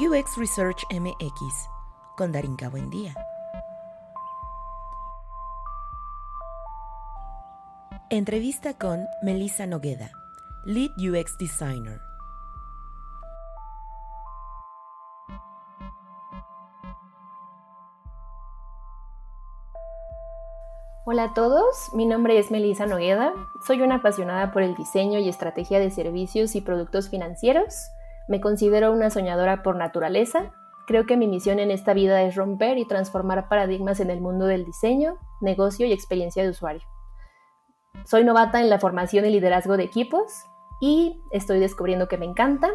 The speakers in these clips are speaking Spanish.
UX Research MX con Darinka Buendía. Entrevista con Melissa Nogueda, Lead UX Designer. Hola a todos, mi nombre es Melissa Nogueda, soy una apasionada por el diseño y estrategia de servicios y productos financieros, me considero una soñadora por naturaleza, creo que mi misión en esta vida es romper y transformar paradigmas en el mundo del diseño, negocio y experiencia de usuario. Soy novata en la formación y liderazgo de equipos y estoy descubriendo que me encanta.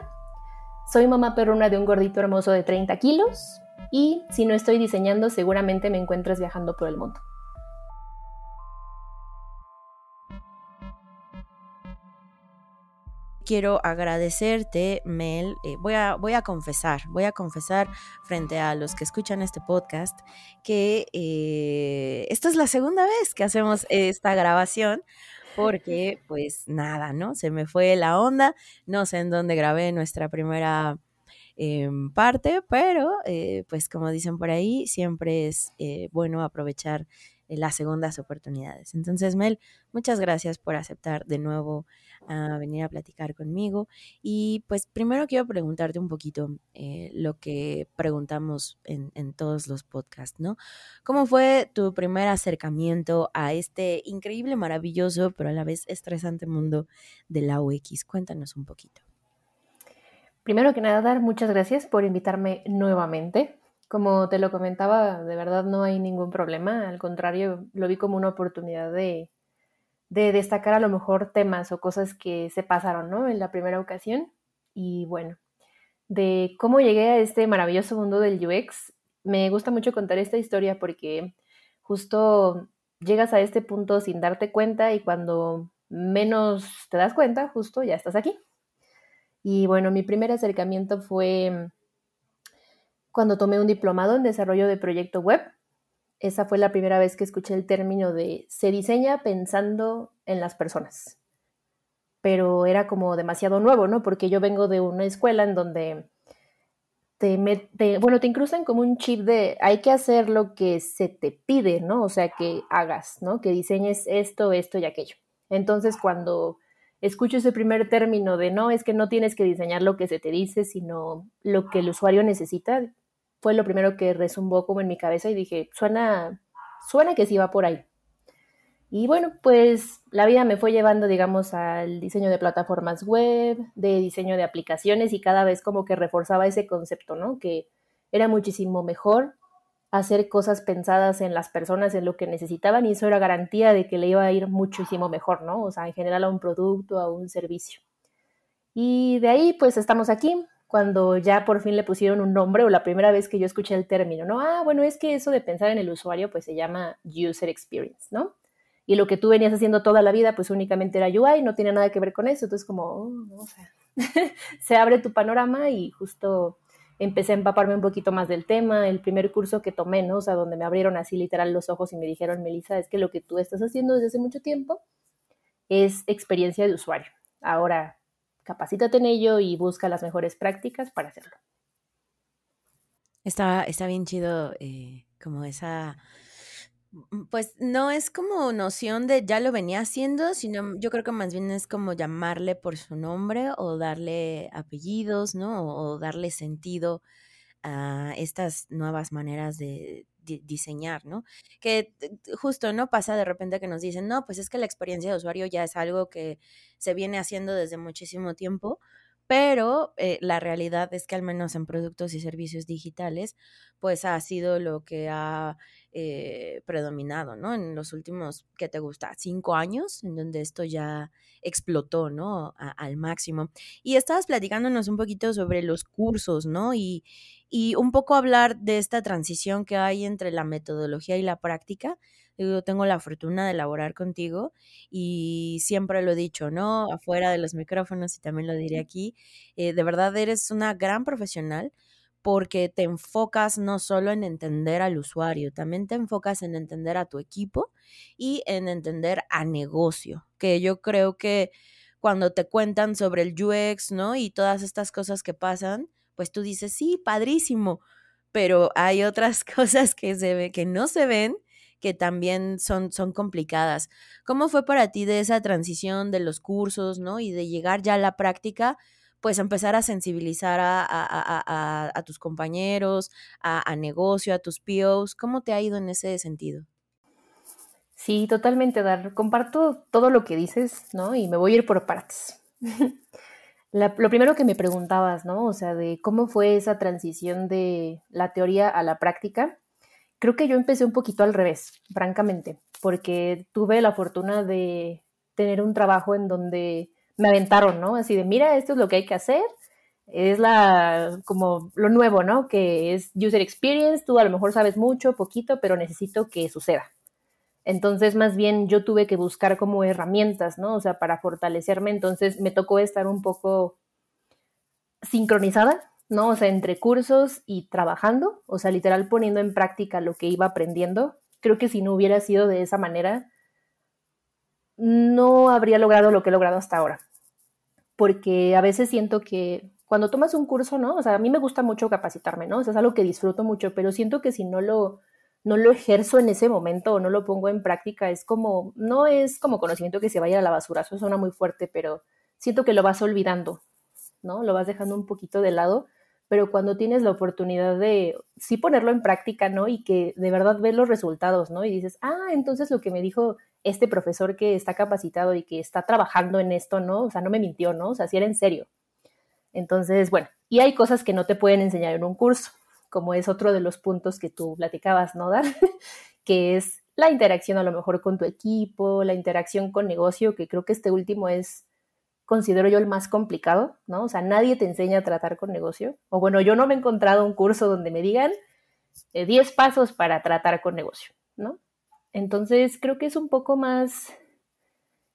Soy mamá perruna de un gordito hermoso de 30 kilos y si no estoy diseñando seguramente me encuentras viajando por el mundo. Quiero agradecerte, Mel. Eh, voy, a, voy a confesar, voy a confesar frente a los que escuchan este podcast que eh, esta es la segunda vez que hacemos esta grabación porque pues nada, ¿no? Se me fue la onda, no sé en dónde grabé nuestra primera em, parte, pero eh, pues como dicen por ahí, siempre es bueno aprovechar las segundas oportunidades. Entonces, Mel, muchas gracias por aceptar de nuevo a venir a platicar conmigo. Y pues primero quiero preguntarte un poquito eh, lo que preguntamos en, en, todos los podcasts, ¿no? ¿Cómo fue tu primer acercamiento a este increíble, maravilloso, pero a la vez estresante mundo de la UX? Cuéntanos un poquito. Primero que nada, dar muchas gracias por invitarme nuevamente. Como te lo comentaba, de verdad no hay ningún problema, al contrario, lo vi como una oportunidad de, de destacar a lo mejor temas o cosas que se pasaron, ¿no? En la primera ocasión. Y bueno, de cómo llegué a este maravilloso mundo del UX, me gusta mucho contar esta historia porque justo llegas a este punto sin darte cuenta y cuando menos te das cuenta, justo ya estás aquí. Y bueno, mi primer acercamiento fue cuando tomé un diplomado en desarrollo de proyecto web esa fue la primera vez que escuché el término de se diseña pensando en las personas. Pero era como demasiado nuevo, ¿no? Porque yo vengo de una escuela en donde te, bueno, te incrustan como un chip de hay que hacer lo que se te pide, ¿no? O sea, que hagas, ¿no? Que diseñes esto, esto y aquello. Entonces, cuando escucho ese primer término de no, es que no tienes que diseñar lo que se te dice, sino lo que el usuario necesita, fue lo primero que resumbó como en mi cabeza y dije, suena, suena que sí va por ahí. Y bueno, pues la vida me fue llevando, digamos, al diseño de plataformas web, de diseño de aplicaciones y cada vez como que reforzaba ese concepto, ¿no? Que era muchísimo mejor hacer cosas pensadas en las personas, en lo que necesitaban y eso era garantía de que le iba a ir muchísimo mejor, ¿no? O sea, en general a un producto, a un servicio. Y de ahí pues estamos aquí, cuando ya por fin le pusieron un nombre o la primera vez que yo escuché el término, ¿no? Ah, bueno, es que eso de pensar en el usuario pues se llama user experience, ¿no? Y lo que tú venías haciendo toda la vida pues únicamente era UI, no tiene nada que ver con eso, entonces como, oh, o sea, se abre tu panorama y justo empecé a empaparme un poquito más del tema, el primer curso que tomé, ¿no? O sea, donde me abrieron así literal los ojos y me dijeron, Melissa, es que lo que tú estás haciendo desde hace mucho tiempo es experiencia de usuario. Ahora, capacítate en ello y busca las mejores prácticas para hacerlo. Está, está bien chido eh, como esa, mm, pues no es como noción de ya lo venía haciendo, sino yo creo que más bien es como llamarle por su nombre o darle apellidos, ¿no? O, darle sentido a estas nuevas maneras de, diseñar, ¿no? Que justo, ¿no? Pasa de repente que nos dicen, no, pues es que la experiencia de usuario ya es algo que se viene haciendo desde muchísimo tiempo, pero eh, la realidad es que al menos en productos y servicios digitales, pues ha sido lo que ha eh, predominado, ¿no? En los últimos, ¿qué te gusta? Cinco años, en donde esto ya explotó, ¿no? al máximo. Y estabas platicándonos un poquito sobre los cursos, ¿no? Y, y un poco hablar de esta transición que hay entre la metodología y la práctica. Yo tengo la fortuna de elaborar contigo y siempre lo he dicho, ¿no? Afuera de los micrófonos y también lo diré aquí, eh, de verdad eres una gran profesional porque te enfocas no solo en entender al usuario, también te enfocas en entender a tu equipo y en entender a negocio, que yo creo que cuando te cuentan sobre el UX, ¿no? Y todas estas cosas que pasan, pues tú dices, sí, padrísimo, pero hay otras cosas que, se ve, que no se ven que también son, son complicadas. ¿Cómo fue para ti de esa transición de los cursos, ¿no? Y de llegar ya a la práctica, pues empezar a sensibilizar a, tus compañeros, a, negocio, a tus POs. ¿Cómo te ha ido en ese sentido? Sí, totalmente, Dar. Comparto todo lo que dices, ¿no? Y me voy a ir por partes. lo primero que me preguntabas, ¿no? O sea, de cómo fue esa transición de la teoría a la práctica. Creo que yo empecé un poquito al revés, francamente, porque tuve la fortuna de tener un trabajo en donde me aventaron, ¿no? Así de, mira, esto es lo que hay que hacer, es la, como lo nuevo, ¿no? Que es user experience, tú a lo mejor sabes mucho, poquito, pero necesito que suceda. Entonces, más bien yo tuve que buscar como herramientas, ¿no? O sea, para fortalecerme, entonces me tocó estar un poco sincronizada, ¿no? O sea, entre cursos y trabajando, o sea, literal poniendo en práctica lo que iba aprendiendo. Creo que si no hubiera sido de esa manera, no habría logrado lo que he logrado hasta ahora. Porque a veces siento que cuando tomas un curso, ¿no? O sea, a mí me gusta mucho capacitarme, ¿no? O sea, es algo que disfruto mucho, pero siento que si no lo, no lo ejerzo en ese momento o no lo pongo en práctica, es como, no es como conocimiento que se vaya a la basura, eso suena muy fuerte, pero siento que lo vas olvidando, ¿no? Lo vas dejando un poquito de lado pero cuando tienes la oportunidad de sí ponerlo en práctica, ¿no? Y que de verdad ves los resultados, ¿no? Y dices, ah, entonces lo que me dijo este profesor que está capacitado y que está trabajando en esto, ¿no? O sea, no me mintió, ¿no? O sea, sí era en serio. Entonces, bueno, y hay cosas que no te pueden enseñar en un curso, como es otro de los puntos que tú platicabas, ¿no, Dar? que es la interacción a lo mejor con tu equipo, la interacción con negocio, que creo que este último es considero yo el más complicado, ¿no? O sea, nadie te enseña a tratar con negocio. O bueno, yo no me he encontrado un curso donde me digan 10 eh, pasos para tratar con negocio, ¿no? Entonces, creo que es un poco más,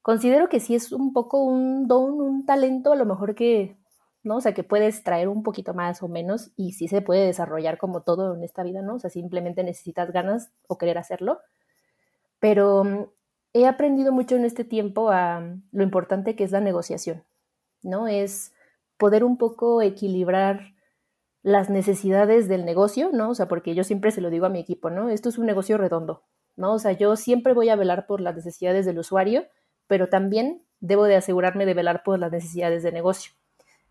considero que sí es un poco un don, un talento, a lo mejor que, ¿no? O sea, que puedes traer un poquito más o menos y sí se puede desarrollar como todo en esta vida, ¿no? O sea, simplemente necesitas ganas o querer hacerlo. Pero he aprendido mucho en este tiempo a lo importante que es la negociación, ¿no? Es poder un poco equilibrar las necesidades del negocio, ¿no? O sea, porque yo siempre se lo digo a mi equipo, ¿no? Esto es un negocio redondo, ¿no? O sea, yo siempre voy a velar por las necesidades del usuario, pero también debo de asegurarme de velar por las necesidades de negocio.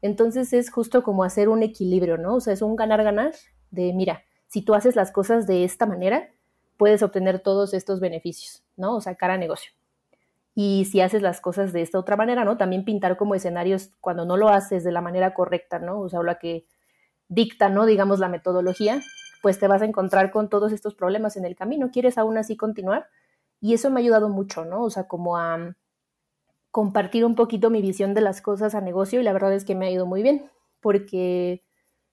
Entonces es justo como hacer un equilibrio, ¿no? O sea, es un ganar-ganar de, mira, si tú haces las cosas de esta manera, puedes obtener todos estos beneficios, ¿no? O sea, cara a negocio. Y si haces las cosas de esta otra manera, ¿no? También pintar como escenarios cuando no lo haces de la manera correcta, ¿no? O sea, la que dicta, ¿no? Digamos, la metodología, pues te vas a encontrar con todos estos problemas en el camino. ¿Quieres aún así continuar? Y eso me ha ayudado mucho, ¿no? O sea, como a compartir un poquito mi visión de las cosas a negocio y la verdad es que me ha ido muy bien, porque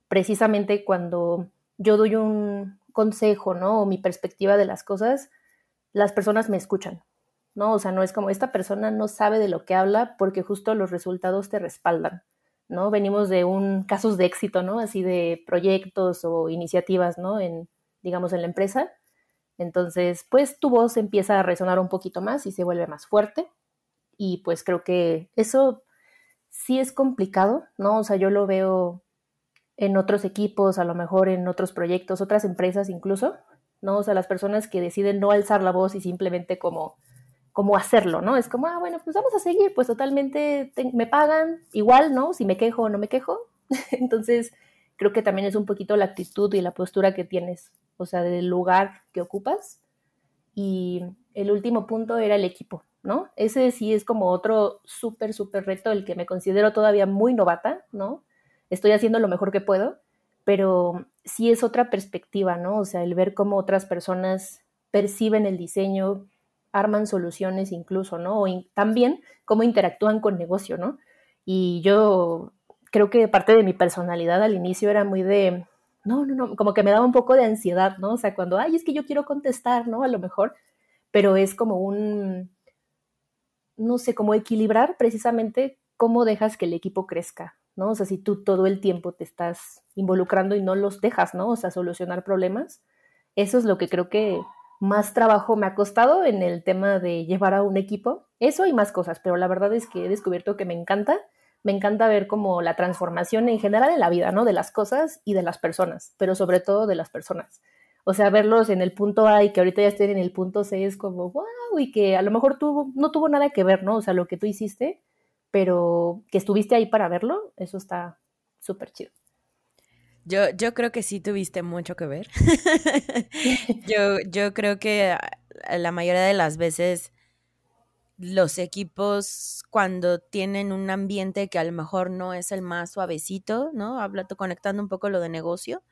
precisamente cuando yo doy un, consejo, ¿no? O mi perspectiva de las cosas, las personas me escuchan, ¿no? O sea, no es como esta persona no sabe de lo que habla porque justo los resultados te respaldan, ¿no? Venimos de un casos de éxito, ¿no? Así de proyectos o iniciativas, ¿no? En, digamos, en la empresa. Entonces, pues tu voz empieza a resonar un poquito más y se vuelve más fuerte. Y pues creo que eso sí es complicado, ¿no? O sea, yo lo veo en otros equipos, a lo mejor en otros proyectos, otras empresas incluso, ¿no? O sea, las personas que deciden no alzar la voz y simplemente como, como hacerlo, ¿no? Es como, ah, bueno, pues vamos a seguir, pues totalmente me pagan igual, ¿no? Si me quejo o no me quejo. Entonces, creo que también es un poquito la actitud y la postura que tienes, o sea, del lugar que ocupas. Y el último punto era el equipo, ¿no? Ese sí es como otro súper, súper reto, el que me considero todavía muy novata, ¿no? estoy haciendo lo mejor que puedo, pero sí es otra perspectiva, ¿no? O sea, el ver cómo otras personas perciben el diseño, arman soluciones incluso, ¿no? O también cómo interactúan con negocio, ¿no? Y yo creo que parte de mi personalidad al inicio era muy de, no, no, no, como que me daba un poco de ansiedad, ¿no? O sea, cuando, ay, es que yo quiero contestar, ¿no? A lo mejor, pero es como un, no sé, como equilibrar precisamente cómo dejas que el equipo crezca, ¿no? O sea, si tú todo el tiempo te estás involucrando y no los dejas, ¿no? O sea, solucionar problemas, eso es lo que creo que más trabajo me ha costado en el tema de llevar a un equipo. Eso y más cosas, pero la verdad es que he descubierto que me encanta me encanta ver como la transformación en general en la vida, ¿no? De las cosas y de las personas, pero sobre todo de las personas. O sea, verlos en el punto A y que ahorita ya estén en el punto C es como, wow, y que a lo mejor tuvo, no tuvo nada que ver, ¿no? O sea, lo que tú hiciste, pero que estuviste ahí para verlo, eso está súper chido. Yo, yo creo que sí tuviste mucho que ver. yo, yo creo que la mayoría de las veces los equipos cuando tienen un ambiente que a lo mejor no es el más suavecito, ¿no? Hablando, conectando un poco lo de negocio,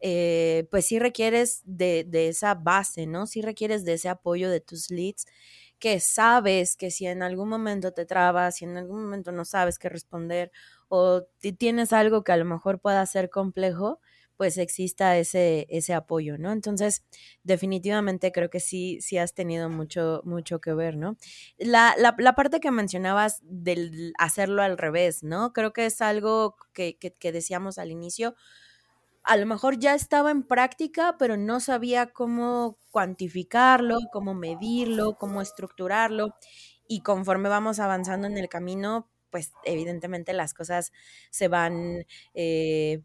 eh, pues sí requieres de, de, esa base, ¿no? Sí requieres de ese apoyo de tus leads, que sabes que si en algún momento te trabas, si en algún momento no sabes qué responder o tienes algo que a lo mejor pueda ser complejo, pues exista ese, ese apoyo, ¿no? Entonces, definitivamente creo que sí, sí has tenido mucho, mucho que ver, ¿no? La, la, parte que mencionabas del hacerlo al revés, ¿no? Creo que es algo que, que decíamos al inicio, a lo mejor ya estaba en práctica, pero no sabía cómo cuantificarlo, cómo medirlo, cómo estructurarlo. Y conforme vamos avanzando en el camino, pues evidentemente las cosas se van eh,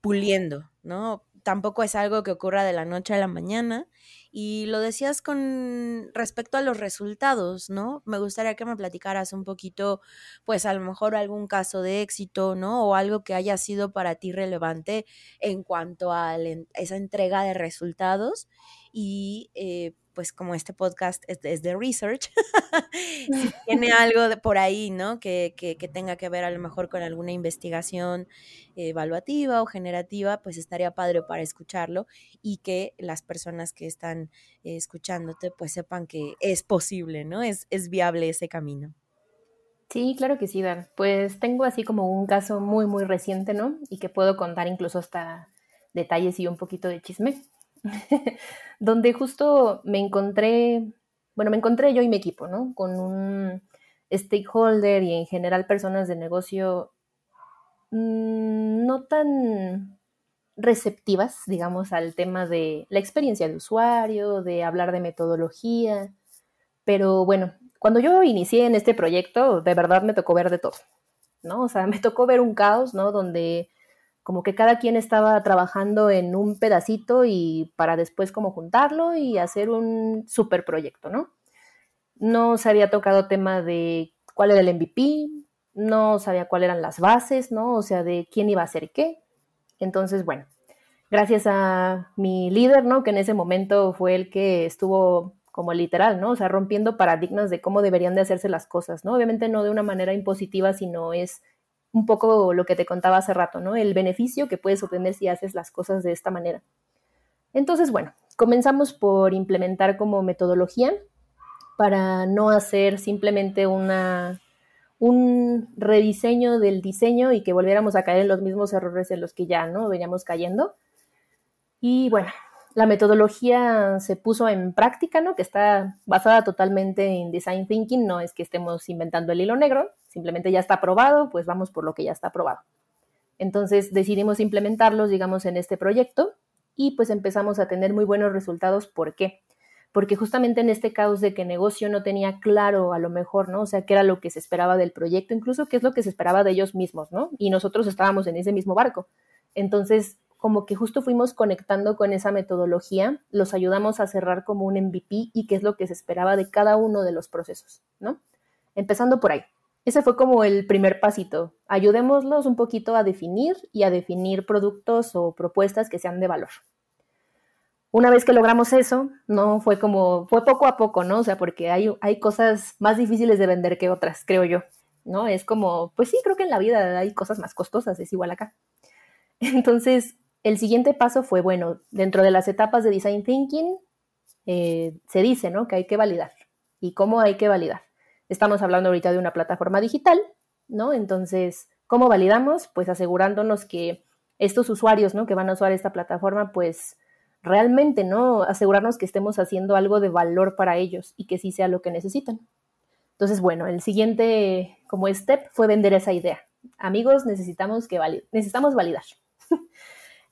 puliendo, ¿no? Tampoco es algo que ocurra de la noche a la mañana. Y lo decías con respecto a los resultados, ¿no? Me gustaría que me platicaras un poquito, pues a lo mejor algún caso de éxito, ¿no? O algo que haya sido para ti relevante en cuanto a esa entrega de resultados y eh, pues como este podcast es, de research, si tiene algo de por ahí, ¿no? Que, que, que, tenga que ver a lo mejor con alguna investigación evaluativa o generativa, pues estaría padre para escucharlo y que las personas que están escuchándote pues sepan que es posible, ¿no? Es, es viable ese camino. Sí, claro que sí, Dan. Pues tengo así como un caso muy, muy reciente, ¿no? Y que puedo contar incluso hasta detalles y un poquito de chisme. donde justo me encontré, bueno, me encontré yo y mi equipo, ¿no? Con un stakeholder y en general personas de negocio mmm, no tan receptivas, digamos, al tema de la experiencia de usuario, de hablar de metodología. Pero bueno, cuando yo inicié en este proyecto, de verdad me tocó ver de todo, ¿no? O sea, me tocó ver un caos, ¿no? Donde como que cada quien estaba trabajando en un pedacito y para después como juntarlo y hacer un super proyecto, ¿no? No se había tocado tema de cuál era el MVP, no sabía cuáles eran las bases, ¿no? O sea, de quién iba a hacer qué. Entonces, bueno, gracias a mi líder, ¿no? Que en ese momento fue el que estuvo como literal, ¿no? O sea, rompiendo paradigmas de cómo deberían de hacerse las cosas, ¿no? Obviamente no de una manera impositiva, sino es un poco lo que te contaba hace rato, ¿no? El beneficio que puedes obtener si haces las cosas de esta manera. Entonces, bueno, comenzamos por implementar como metodología para no hacer simplemente una, un rediseño del diseño y que volviéramos a caer en los mismos errores en los que ya no veníamos cayendo. Y bueno, la metodología se puso en práctica, ¿no? Que está basada totalmente en design thinking, no es que estemos inventando el hilo negro, simplemente ya está aprobado, pues vamos por lo que ya está aprobado. Entonces decidimos implementarlos, digamos, en este proyecto y pues empezamos a tener muy buenos resultados. ¿Por qué? Porque justamente en este caos de que negocio no tenía claro a lo mejor, ¿no? O sea, qué era lo que se esperaba del proyecto, incluso qué es lo que se esperaba de ellos mismos, ¿no? Y nosotros estábamos en ese mismo barco. Entonces, como que justo fuimos conectando con esa metodología, los ayudamos a cerrar como un MVP y qué es lo que se esperaba de cada uno de los procesos, ¿no? Empezando por ahí. Ese fue como el primer pasito. Ayudémoslos un poquito a definir y a definir productos o propuestas que sean de valor. Una vez que logramos eso, no fue como, fue poco a poco, ¿no? O sea, porque hay, hay cosas más difíciles de vender que otras, creo yo, ¿no? Es como, pues sí, creo que en la vida hay cosas más costosas, es igual acá. Entonces, el siguiente paso fue, bueno, dentro de las etapas de Design Thinking, eh, se dice, ¿no? Que hay que validar. ¿Y cómo hay que validar? Estamos hablando ahorita de una plataforma digital, ¿no? Entonces, ¿cómo validamos? Pues asegurándonos que estos usuarios, ¿no? Que van a usar esta plataforma, pues realmente, ¿no? Asegurarnos que estemos haciendo algo de valor para ellos y que sí sea lo que necesitan. Entonces, bueno, el siguiente como step fue vender esa idea. Amigos, necesitamos que necesitamos validar.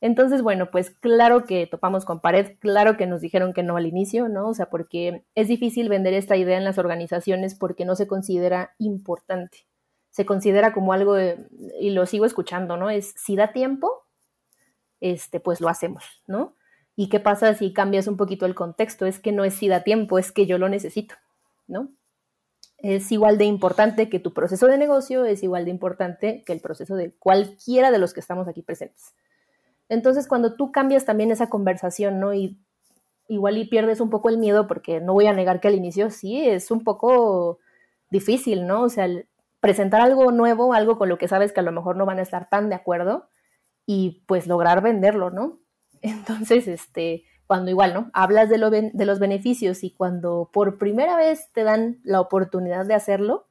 Entonces, bueno, pues claro que topamos con pared, claro que nos dijeron que no al inicio, ¿no? O sea, porque es difícil vender esta idea en las organizaciones porque no se considera importante. se considera como algo, y lo sigo escuchando, ¿no? Es si da tiempo, este, pues lo hacemos, ¿no? ¿Y qué pasa si cambias un poquito el contexto? Es que no es si da tiempo, es que yo lo necesito, ¿no? Es igual de importante que tu proceso de negocio, es igual de importante que el proceso de cualquiera de los que estamos aquí presentes. Entonces, cuando tú cambias también esa conversación, ¿no? Y igual y pierdes un poco el miedo, porque no voy a negar que al inicio sí es un poco difícil, ¿no? O sea, presentar algo nuevo, algo con lo que sabes que a lo mejor no van a estar tan de acuerdo y pues lograr venderlo, ¿no? Entonces, este, cuando igual, ¿no? Hablas de, lo, de los beneficios y cuando por primera vez te dan la oportunidad de hacerlo,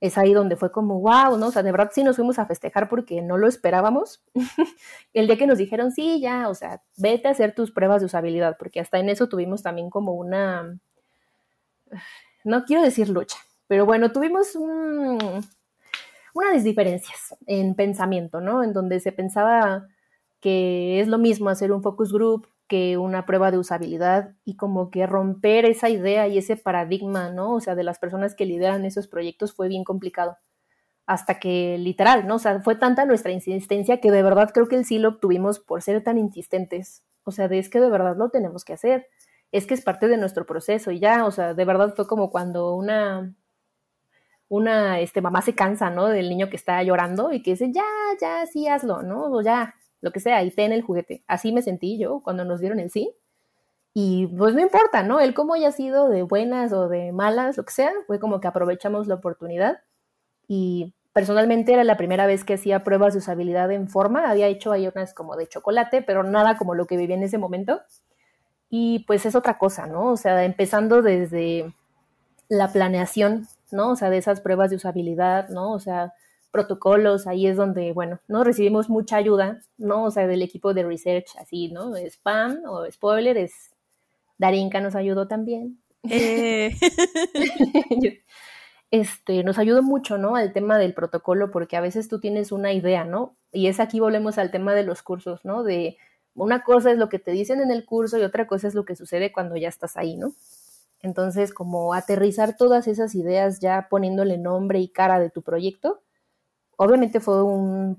es ahí donde fue como, wow, ¿no? O sea, de verdad sí nos fuimos a festejar porque no lo esperábamos. el día que nos dijeron, sí, ya, o sea, vete a hacer tus pruebas de usabilidad, porque hasta en eso tuvimos también como una, no quiero decir lucha, pero bueno, tuvimos un, unas diferencias en pensamiento, ¿no? En donde se pensaba que es lo mismo hacer un focus group que una prueba de usabilidad y como que romper esa idea y ese paradigma, ¿no? O sea, de las personas que lideran esos proyectos fue bien complicado. Hasta que literal, ¿no? O sea, fue tanta nuestra insistencia que de verdad creo que el sí lo obtuvimos por ser tan insistentes. O sea, de es que de verdad lo tenemos que hacer. Es que es parte de nuestro proceso y ya, o sea, de verdad fue como cuando una una este, mamá se cansa, ¿no? Del niño que está llorando y que dice, ya, ya, sí, hazlo, ¿no? O ya, lo que sea, y ten el juguete. Así me sentí yo cuando nos dieron el sí. Y pues no importa, ¿no? El cómo haya sido de buenas o de malas, lo que sea, fue como que aprovechamos la oportunidad. Y personalmente era la primera vez que hacía pruebas de usabilidad en forma. Había hecho ahí unas como de chocolate, pero nada como lo que vivía en ese momento. Y pues es otra cosa, ¿no? O sea, empezando desde la planeación ¿no? O sea, de esas pruebas de usabilidad, ¿no? O sea, protocolos, ahí es donde, bueno, ¿no? Recibimos mucha ayuda, ¿no? O sea, del equipo de research, así, ¿no? Spam o spoiler, es Darinka nos ayudó también. Eh. este, nos ayudó mucho, ¿no? Al tema del protocolo, porque a veces tú tienes una idea, ¿no? Y es aquí volvemos al tema de los cursos, ¿no? De una cosa es lo que te dicen en el curso y otra cosa es lo que sucede cuando ya estás ahí, ¿no? Entonces, como aterrizar todas esas ideas ya poniéndole nombre y cara de tu proyecto, obviamente fue un,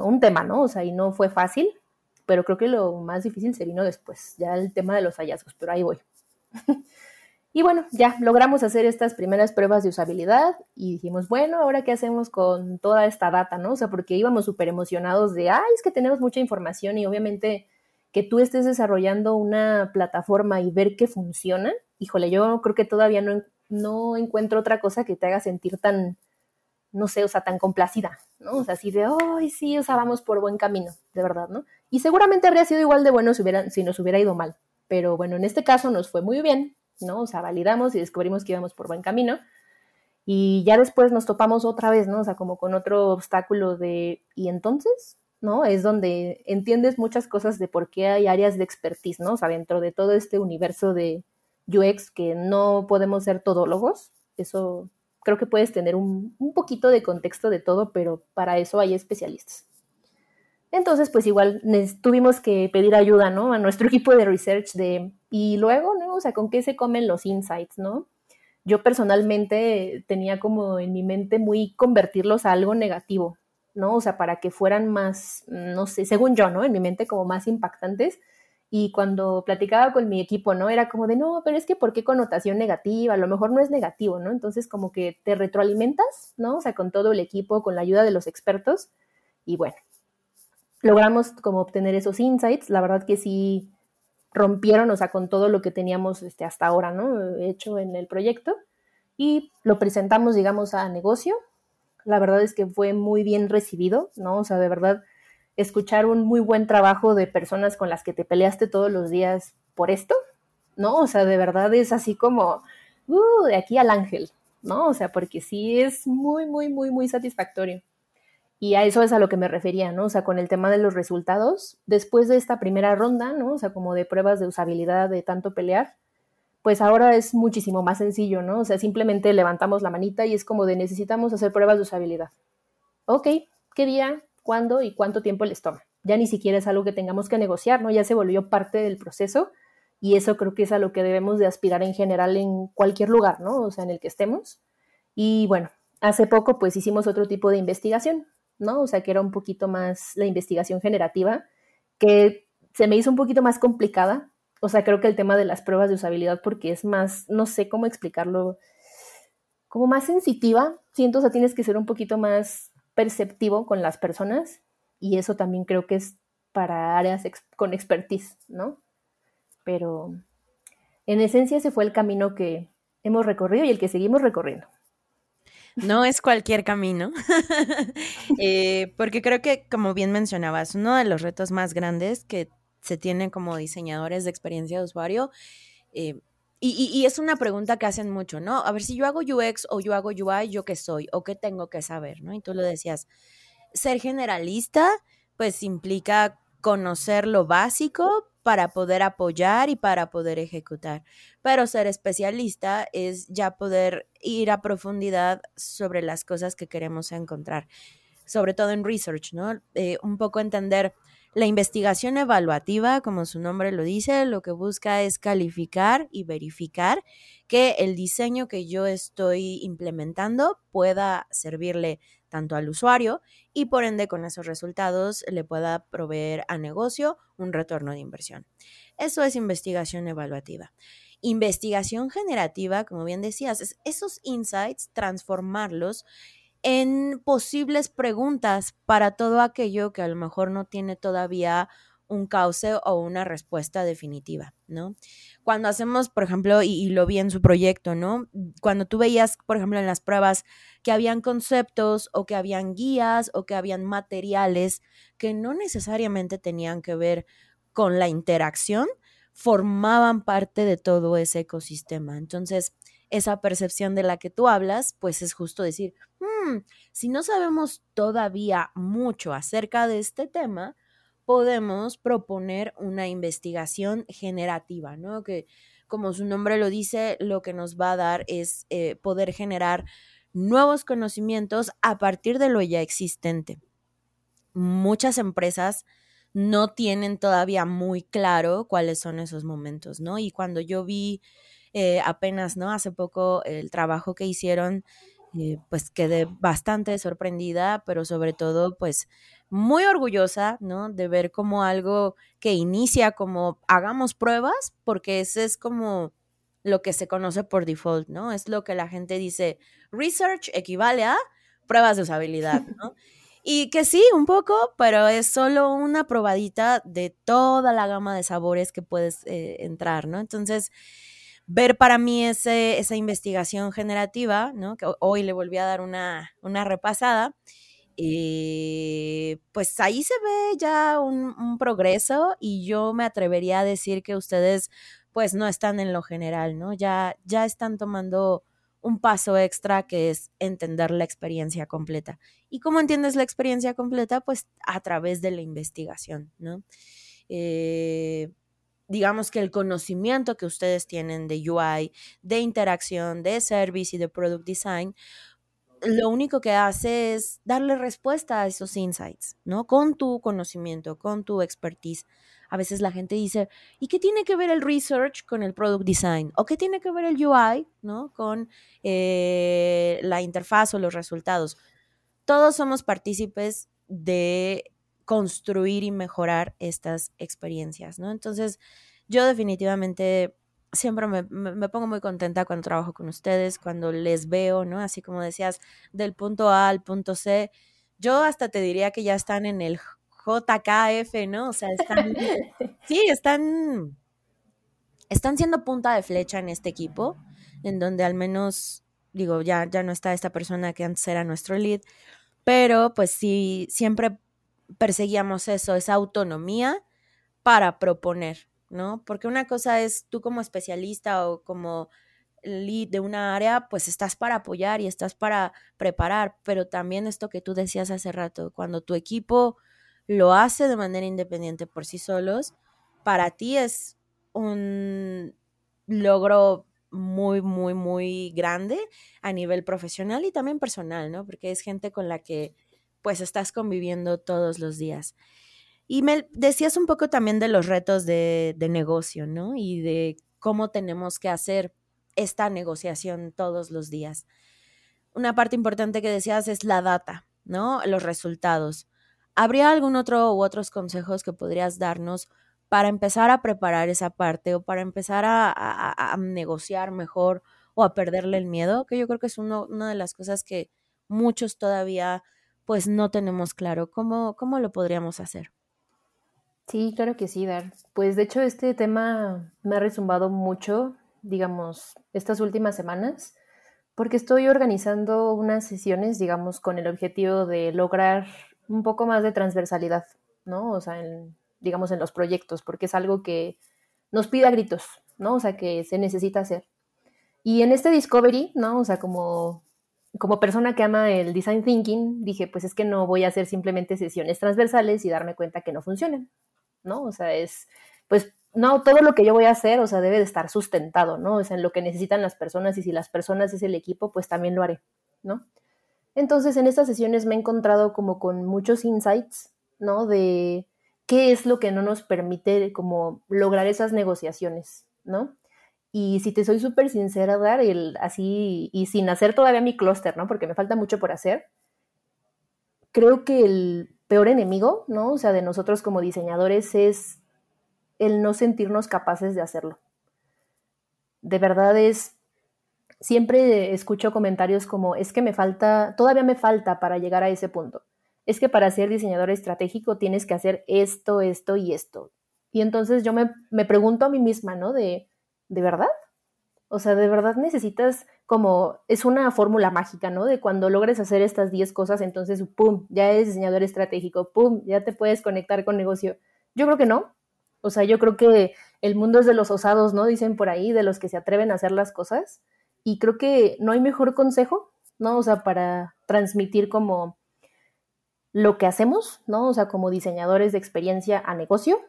un, tema, ¿no? O sea, y no fue fácil, pero creo que lo más difícil se vino después, ya el tema de los hallazgos, pero ahí voy. y bueno, ya logramos hacer estas primeras pruebas de usabilidad y dijimos, bueno, ahora qué hacemos con toda esta data, ¿no? O sea, porque íbamos súper emocionados de, ay, es que tenemos mucha información y obviamente que tú estés desarrollando una plataforma y ver que funciona, híjole, yo creo que todavía no, no encuentro otra cosa que te haga sentir tan, no sé, o sea, tan complacida, ¿no? O sea, así de, ay, sí, o sea, vamos por buen camino, de verdad, ¿no? Y seguramente habría sido igual de bueno si, hubiera, si nos hubiera ido mal, pero bueno, en este caso nos fue muy bien, ¿no? O sea, validamos y descubrimos que íbamos por buen camino. Y ya después nos topamos otra vez, ¿no? O sea, como con otro obstáculo de, ¿y entonces? ¿No? Es donde entiendes muchas cosas de por qué hay áreas de expertise, ¿no? O sea, dentro de todo este universo de, UX que no podemos ser todólogos. Eso creo que puedes tener un, poquito de contexto de todo, pero para eso hay especialistas. Entonces, pues igual tuvimos que pedir ayuda, ¿no? A nuestro equipo de research de, y luego, ¿no? O sea, ¿con qué se comen los insights, ¿no? Yo personalmente tenía como en mi mente muy convertirlos a algo negativo, ¿no? O sea, para que fueran más, no sé, según yo, ¿no? En mi mente como más impactantes, y cuando platicaba con mi equipo, ¿no? Era como de, no, pero es que ¿por qué connotación negativa? A lo mejor no es negativo, ¿no? Entonces como que te retroalimentas, ¿no? O sea, con todo el equipo, con la ayuda de los expertos. Y bueno, logramos como obtener esos insights. La verdad que sí rompieron, o sea, con todo lo que teníamos este, hasta ahora, ¿no? Hecho en el proyecto. Y lo presentamos, digamos, a negocio. La verdad es que fue muy bien recibido, ¿no? O sea, de verdad escuchar un muy buen trabajo de personas con las que te peleaste todos los días por esto, ¿no? O sea, de verdad es así como, uh, de aquí al ángel, ¿no? O sea, porque sí es muy, muy, muy, muy satisfactorio. Y a eso es a lo que me refería, ¿no? O sea, con el tema de los resultados, después de esta primera ronda, ¿no? O sea, como de pruebas de usabilidad de tanto pelear, pues ahora es muchísimo más sencillo, ¿no? O sea, simplemente levantamos la manita y es como de necesitamos hacer pruebas de usabilidad. Ok, ¿qué día? Cuándo y cuánto tiempo les toma. Ya ni siquiera es algo que tengamos que negociar, ¿no? Ya se volvió parte del proceso y eso creo que es a lo que debemos de aspirar en general en cualquier lugar, ¿no? O sea, en el que estemos. Y bueno, hace poco pues hicimos otro tipo de investigación, ¿no? O sea, que era un poquito más la investigación generativa, que se me hizo un poquito más complicada. O sea, creo que el tema de las pruebas de usabilidad, porque es más, no sé cómo explicarlo, como más sensitiva, siento, o sea, tienes que ser un poquito más perceptivo con las personas y eso también creo que es para áreas con expertise, ¿no? Pero en esencia ese fue el camino que hemos recorrido y el que seguimos recorriendo. No es cualquier camino, eh, porque creo que, como bien mencionabas, uno de los retos más grandes que se tienen como diseñadores de experiencia de usuario, eh, y, y, es una pregunta que hacen mucho, ¿no? A ver, si yo hago UX o yo hago UI, ¿yo qué soy? ¿O qué tengo que saber? ¿no? Y tú lo decías, ser generalista, pues implica conocer lo básico para poder apoyar y para poder ejecutar. Pero ser especialista es ya poder ir a profundidad sobre las cosas que queremos encontrar, sobre todo en research, ¿no? Eh, un poco entender la investigación evaluativa, como su nombre lo dice, lo que busca es calificar y verificar que el diseño que yo estoy implementando pueda servirle tanto al usuario y por ende con esos resultados le pueda proveer a negocio un retorno de inversión. Eso es investigación evaluativa. Investigación generativa, como bien decías, es esos insights, transformarlos en posibles preguntas para todo aquello que a lo mejor no tiene todavía un cauce o una respuesta definitiva, ¿no? Cuando hacemos, por ejemplo, y, lo vi en su proyecto, ¿no? Cuando tú veías, por ejemplo, en las pruebas que habían conceptos o que habían guías o que habían materiales que no necesariamente tenían que ver con la interacción, formaban parte de todo ese ecosistema. Entonces, esa percepción de la que tú hablas, pues es justo decir, hmm, si no sabemos todavía mucho acerca de este tema, podemos proponer una investigación generativa, ¿no? Que como su nombre lo dice, lo que nos va a dar es eh, poder generar nuevos conocimientos a partir de lo ya existente. Muchas empresas no tienen todavía muy claro cuáles son esos momentos, ¿no? Y cuando yo vi eh, apenas, ¿no? Hace poco el trabajo que hicieron, eh, pues quedé bastante sorprendida, pero sobre todo, pues muy orgullosa, ¿no? De ver como algo que inicia como hagamos pruebas, porque ese es como lo que se conoce por default, ¿no? Es lo que la gente dice, research equivale a pruebas de usabilidad, ¿no? Y que sí, un poco, pero es solo una probadita de toda la gama de sabores que puedes eh, entrar, ¿no? Entonces, ver para mí ese, esa investigación generativa, ¿no? Que hoy le volví a dar una, una repasada, eh, pues ahí se ve ya un, progreso y yo me atrevería a decir que ustedes pues no están en lo general, ¿no? Ya, ya están tomando un paso extra que es entender la experiencia completa. ¿Y cómo entiendes la experiencia completa? Pues a través de la investigación, ¿no? Eh, digamos que el conocimiento que ustedes tienen de UI, de interacción, de service y de product design, lo único que hace es darle respuesta a esos insights, ¿no? Con tu conocimiento, con tu expertise. A veces la gente dice, ¿y qué tiene que ver el research con el product design? ¿O qué tiene que ver el UI, ¿no? Con eh, la interfaz o los resultados. Todos somos partícipes de construir y mejorar estas experiencias, ¿no? Entonces, yo definitivamente siempre me, pongo muy contenta cuando trabajo con ustedes, cuando les veo, ¿no? Así como decías, del punto A al punto C. Yo hasta te diría que ya están en el JKF, ¿no? O sea, están, sí, están, están siendo punta de flecha en este equipo, en donde al menos, digo, ya, ya no está esta persona que antes era nuestro lead, pero pues sí, siempre perseguíamos eso, esa autonomía para proponer, ¿no? Porque una cosa es tú como especialista o como lead de una área, pues estás para apoyar y estás para preparar, pero también esto que tú decías hace rato, cuando tu equipo lo hace de manera independiente por sí solos, para ti es un logro muy, muy, muy grande a nivel profesional y también personal, ¿no? Porque es gente con la que pues estás conviviendo todos los días. Y me decías un poco también de los retos de, negocio, ¿no? Y de cómo tenemos que hacer esta negociación todos los días. una parte importante que decías es la data, ¿no? Los resultados. ¿Habría algún otro u otros consejos que podrías darnos para empezar a preparar esa parte o para empezar a, negociar mejor o a perderle el miedo? Que yo creo que es una de las cosas que muchos todavía pues no tenemos claro. ¿Cómo, cómo lo podríamos hacer? Sí, claro que sí, Dar. Pues de hecho este tema me ha resumbado mucho, digamos, estas últimas semanas, porque estoy organizando unas sesiones, digamos, con el objetivo de lograr un poco más de transversalidad, ¿no? O sea, digamos, en los proyectos, porque es algo que nos pide a gritos, ¿no? O sea, que se necesita hacer. Y en este Discovery, ¿no? O sea, como como persona que ama el design thinking, dije, pues es que no voy a hacer simplemente sesiones transversales y darme cuenta que no funcionan, ¿no? O sea, es, pues, no, todo lo que yo voy a hacer, o sea, debe de estar sustentado, ¿no? O sea, en lo que necesitan las personas y si las personas es el equipo, pues también lo haré, ¿no? Entonces, en estas sesiones me he encontrado como con muchos insights, ¿no? De qué es lo que no nos permite como lograr esas negociaciones, ¿no? Y si te soy súper sincera, Dar, el, así, y sin hacer todavía mi clúster, ¿no? Porque me falta mucho por hacer, creo que el peor enemigo, ¿no? O sea, de nosotros como diseñadores es el no sentirnos capaces de hacerlo. De verdad es, siempre escucho comentarios como, es que me falta, todavía me falta para llegar a ese punto. Es que para ser diseñador estratégico tienes que hacer esto, esto y esto. Y entonces yo me, me pregunto a mí misma, ¿no? De, ¿de verdad? O sea, de verdad necesitas como, es una fórmula mágica, ¿no? De cuando logres hacer estas 10 cosas, entonces, ¡pum!, ya eres diseñador estratégico, ¡pum!, ya te puedes conectar con negocio. Yo creo que no. O sea, yo creo que el mundo es de los osados, ¿no? Dicen por ahí, de los que se atreven a hacer las cosas. Y creo que no hay mejor consejo, ¿no? O sea, para transmitir como lo que hacemos, ¿no? O sea, como diseñadores de experiencia a negocio,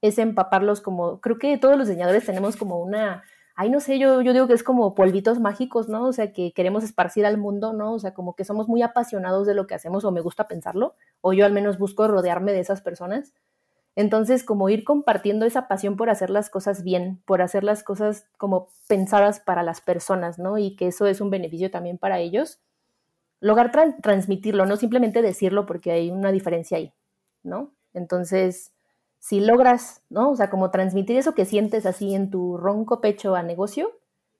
es empaparlos como, creo que todos los diseñadores tenemos como una, ay, no sé, yo, yo digo que es como polvitos mágicos, ¿no? O sea, que queremos esparcir al mundo, ¿no? O sea, como que somos muy apasionados de lo que hacemos o me gusta pensarlo, o yo al menos busco rodearme de esas personas. Entonces, como ir compartiendo esa pasión por hacer las cosas bien, por hacer las cosas como pensadas para las personas, ¿no? Y que eso es un beneficio también para ellos. Lograr transmitirlo, no simplemente decirlo porque hay una diferencia ahí, ¿no? Entonces, si logras, ¿no? O sea, como transmitir eso que sientes así en tu ronco pecho a negocio,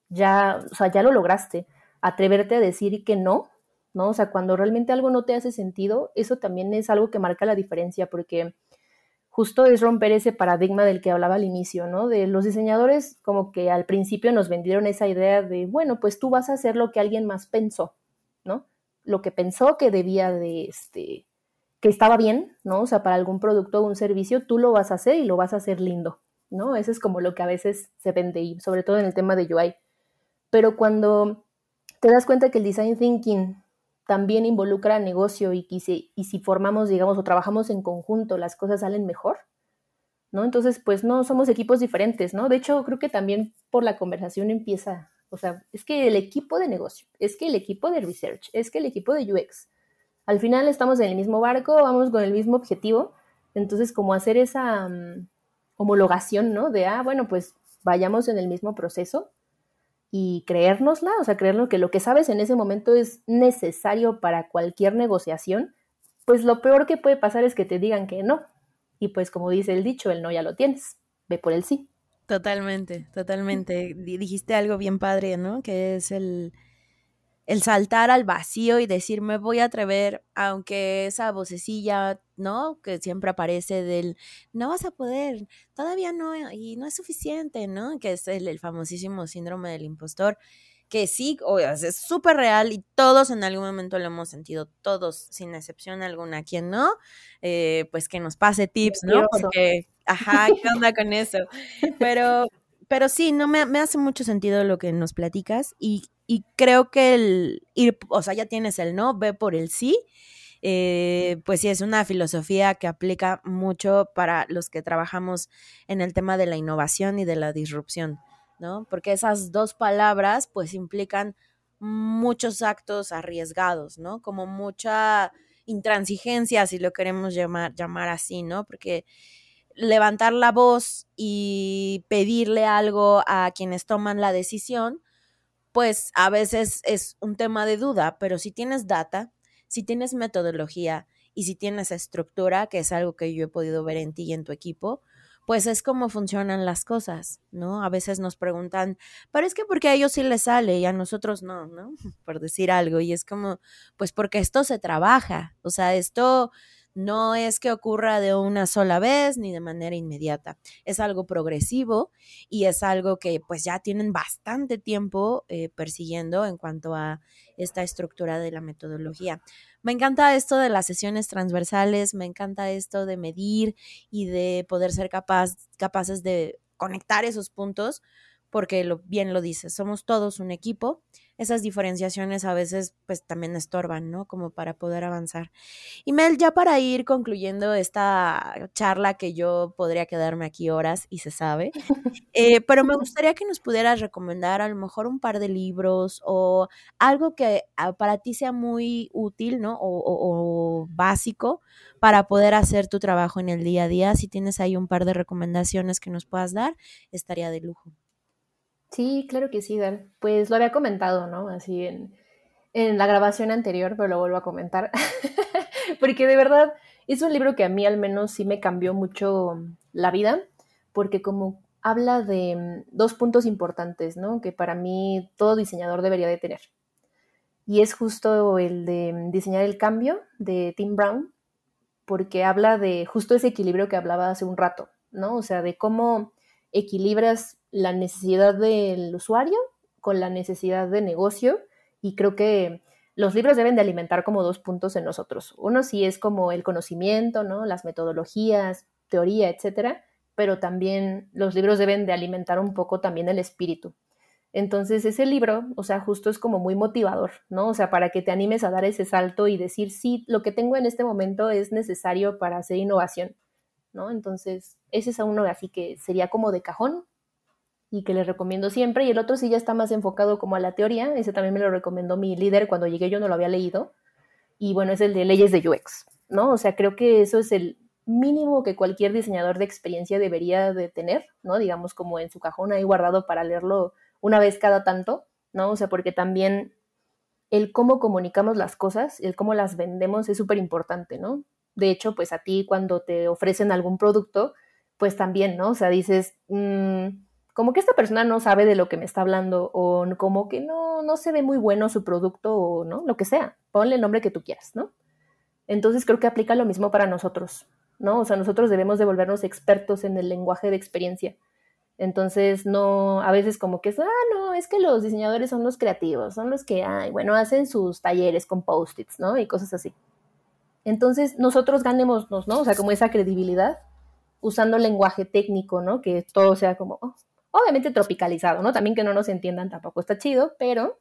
ya, o sea, ya lo lograste. Atreverte a decir que no, ¿no? O sea, cuando realmente algo no te hace sentido, eso también es algo que marca la diferencia, porque justo es romper ese paradigma del que hablaba al inicio, ¿no? De los diseñadores como que al principio nos vendieron esa idea de, bueno, pues tú vas a hacer lo que alguien más pensó, ¿no? Lo que pensó que debía de, este, que estaba bien, ¿no? O sea, para algún producto o un servicio, tú lo vas a hacer y lo vas a hacer lindo, ¿no? Eso es como lo que a veces se vende, sobre todo en el tema de UI. Pero cuando te das cuenta que el design thinking también involucra negocio y, y, si, y si formamos, digamos, o trabajamos en conjunto, las cosas salen mejor, ¿no? Entonces, pues no somos equipos diferentes, ¿no? De hecho, creo que también por la conversación empieza, o sea, es que el equipo de negocio, es que el equipo de research, es que el equipo de UX, al final estamos en el mismo barco, vamos con el mismo objetivo, entonces como hacer esa mm, homologación, ¿no? De, ah, bueno, pues vayamos en el mismo proceso y creérnosla, o sea, creerlo que lo que sabes en ese momento es necesario para cualquier negociación, pues lo peor que puede pasar es que te digan que no. Y pues como dice el dicho, el no ya lo tienes, ve por el sí. Totalmente, totalmente. Dijiste algo bien padre, ¿no? Que es el, el saltar al vacío y decir, me voy a atrever, aunque esa vocecilla, ¿no? Que siempre aparece del, no vas a poder, todavía no, y no es suficiente, ¿no? Que es el, famosísimo síndrome del impostor, que sí, es súper real y todos en algún momento lo hemos sentido, todos, sin excepción alguna. Quien no, eh, pues que nos pase tips, ¿no? Porque, ajá, ¿qué onda con eso? Pero, pero sí, no me, me hace mucho sentido lo que nos platicas y, y creo que el ir, o sea, ya tienes el no, ve por el sí. Eh, pues sí, es una filosofía que aplica mucho para los que trabajamos en el tema de la innovación y de la disrupción, ¿no? Porque esas dos palabras pues implican muchos actos arriesgados, ¿no? Como mucha intransigencia, si lo queremos llamar, llamar así, ¿no? Porque levantar la voz y pedirle algo a quienes toman la decisión, pues a veces es un tema de duda, pero si tienes data, si tienes metodología y si tienes estructura, que es algo que yo he podido ver en ti y en tu equipo, pues es como funcionan las cosas, ¿no? A veces nos preguntan, pero es que porque a ellos sí les sale y a nosotros no, ¿no? Por decir algo. Y es como, pues porque esto se trabaja, o sea, esto no es que ocurra de una sola vez ni de manera inmediata. Es algo progresivo y es algo que pues ya tienen bastante tiempo eh, persiguiendo en cuanto a esta estructura de la metodología. Me encanta esto de las sesiones transversales, me encanta esto de medir y de poder ser capaz, capaces de conectar esos puntos, porque lo, bien lo dices, somos todos un equipo esas diferenciaciones a veces pues también estorban, ¿no? Como para poder avanzar. Y Mel, ya para ir concluyendo esta charla que yo podría quedarme aquí horas y se sabe, eh, pero me gustaría que nos pudieras recomendar a lo mejor un par de libros o algo que ah, para ti sea muy útil, ¿no? O, o básico para poder hacer tu trabajo en el día a día. Si tienes ahí un par de recomendaciones que nos puedas dar, estaría de lujo. Sí, claro que sí, Dar. Pues lo había comentado, ¿no? Así en, en la grabación anterior, pero lo vuelvo a comentar. porque de verdad es un libro que a mí al menos sí me cambió mucho la vida, porque como habla de mm, dos puntos importantes, ¿no? Que para mí todo diseñador debería de tener. Y es justo el de mm, diseñar el cambio de Tim Brown, porque habla de justo ese equilibrio que hablaba hace un rato, ¿no? O sea, de cómo equilibras la necesidad del usuario con la necesidad de negocio y creo que los libros deben de alimentar como dos puntos en nosotros. Uno sí es como el conocimiento, ¿no? Las metodologías, teoría, etcétera, pero también los libros deben de alimentar un poco también el espíritu. Entonces ese libro, o sea, justo es como muy motivador, ¿no? O sea, para que te animes a dar ese salto y decir, sí, lo que tengo en este momento es necesario para hacer innovación, ¿no? Entonces, ese es uno así que sería como de cajón, y que les recomiendo siempre. Y el otro sí ya está más enfocado como a la teoría. Ese también me lo recomendó mi líder cuando llegué, yo no lo había leído. Y bueno, es el de leyes de UX, ¿no? O sea, creo que eso es el mínimo que cualquier diseñador de experiencia debería de tener, ¿no? Digamos como en su cajón ahí guardado para leerlo una vez cada tanto, ¿no? O sea, porque también el cómo comunicamos las cosas, el cómo las vendemos es súper importante, ¿no? De hecho, pues a ti cuando te ofrecen algún producto, pues también, ¿no? O sea, dices, mmm, como que esta persona no sabe de lo que me está hablando o como que no, no se ve muy bueno su producto o no, lo que sea, ponle el nombre que tú quieras, ¿no? Entonces creo que aplica lo mismo para nosotros, ¿no? O sea, nosotros debemos de volvernos expertos en el lenguaje de experiencia. Entonces, no, a veces como que es, ah, no, es que los diseñadores son los creativos, son los que, ay, bueno, hacen sus talleres con post-its, ¿no? Y cosas así. Entonces, nosotros ganémonos, ¿no? O sea, como esa credibilidad usando lenguaje técnico, ¿no? Que todo sea como, oh, obviamente tropicalizado, ¿no? También que no nos entiendan tampoco está chido, pero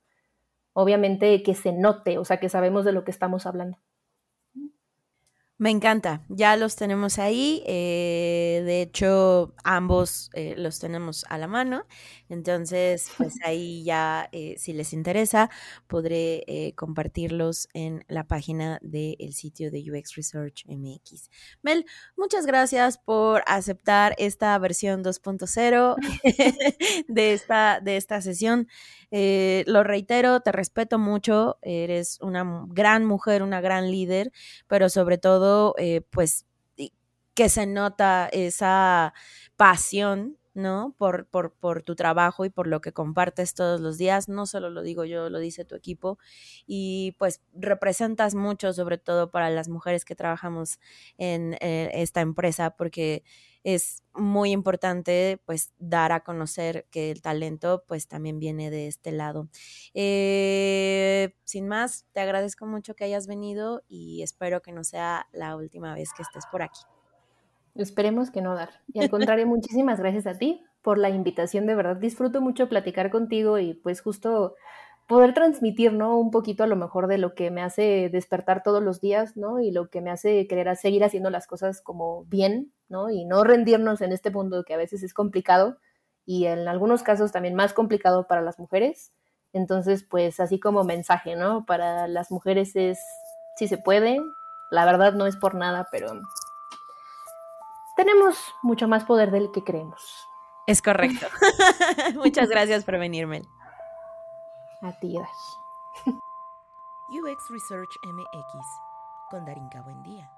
obviamente que se note, o sea, que sabemos de lo que estamos hablando. Me encanta, ya los tenemos ahí, eh, de hecho ambos eh, los tenemos a la mano, entonces pues ahí ya eh, si les interesa podré compartirlos en la página del sitio de UX Research MX. Mel, muchas gracias por aceptar esta versión 2.0 de, esta, de esta sesión. Lo reitero, te respeto mucho, eres una gran mujer, una gran líder, pero sobre todo eh, pues, que se nota esa pasión, ¿no? Por, por, por, tu trabajo y por lo que compartes todos los días. No solo lo digo yo, lo dice tu equipo. Y pues representas mucho, sobre todo para las mujeres que trabajamos en eh, esta empresa, porque es muy importante pues dar a conocer que el talento pues también viene de este lado. Eh, sin más, te agradezco mucho que hayas venido y espero que no sea la última vez que estés por aquí. Esperemos que no, Dar. Y al contrario, muchísimas gracias a ti por la invitación, de verdad. Disfruto mucho platicar contigo y pues justo poder transmitir, ¿no? Un poquito a lo mejor de lo que me hace despertar todos los días, ¿no? Y lo que me hace querer seguir haciendo las cosas como bien, ¿no? Y no rendirnos en este mundo que a veces es complicado y en algunos casos también más complicado para las mujeres. Entonces, pues así como mensaje, ¿no? Para las mujeres es, si se puede, la verdad no es por nada, pero tenemos mucho más poder del que creemos. Es correcto. Muchas gracias por venirme. A ti, Dash. UX Research MX con Darinka Buendía.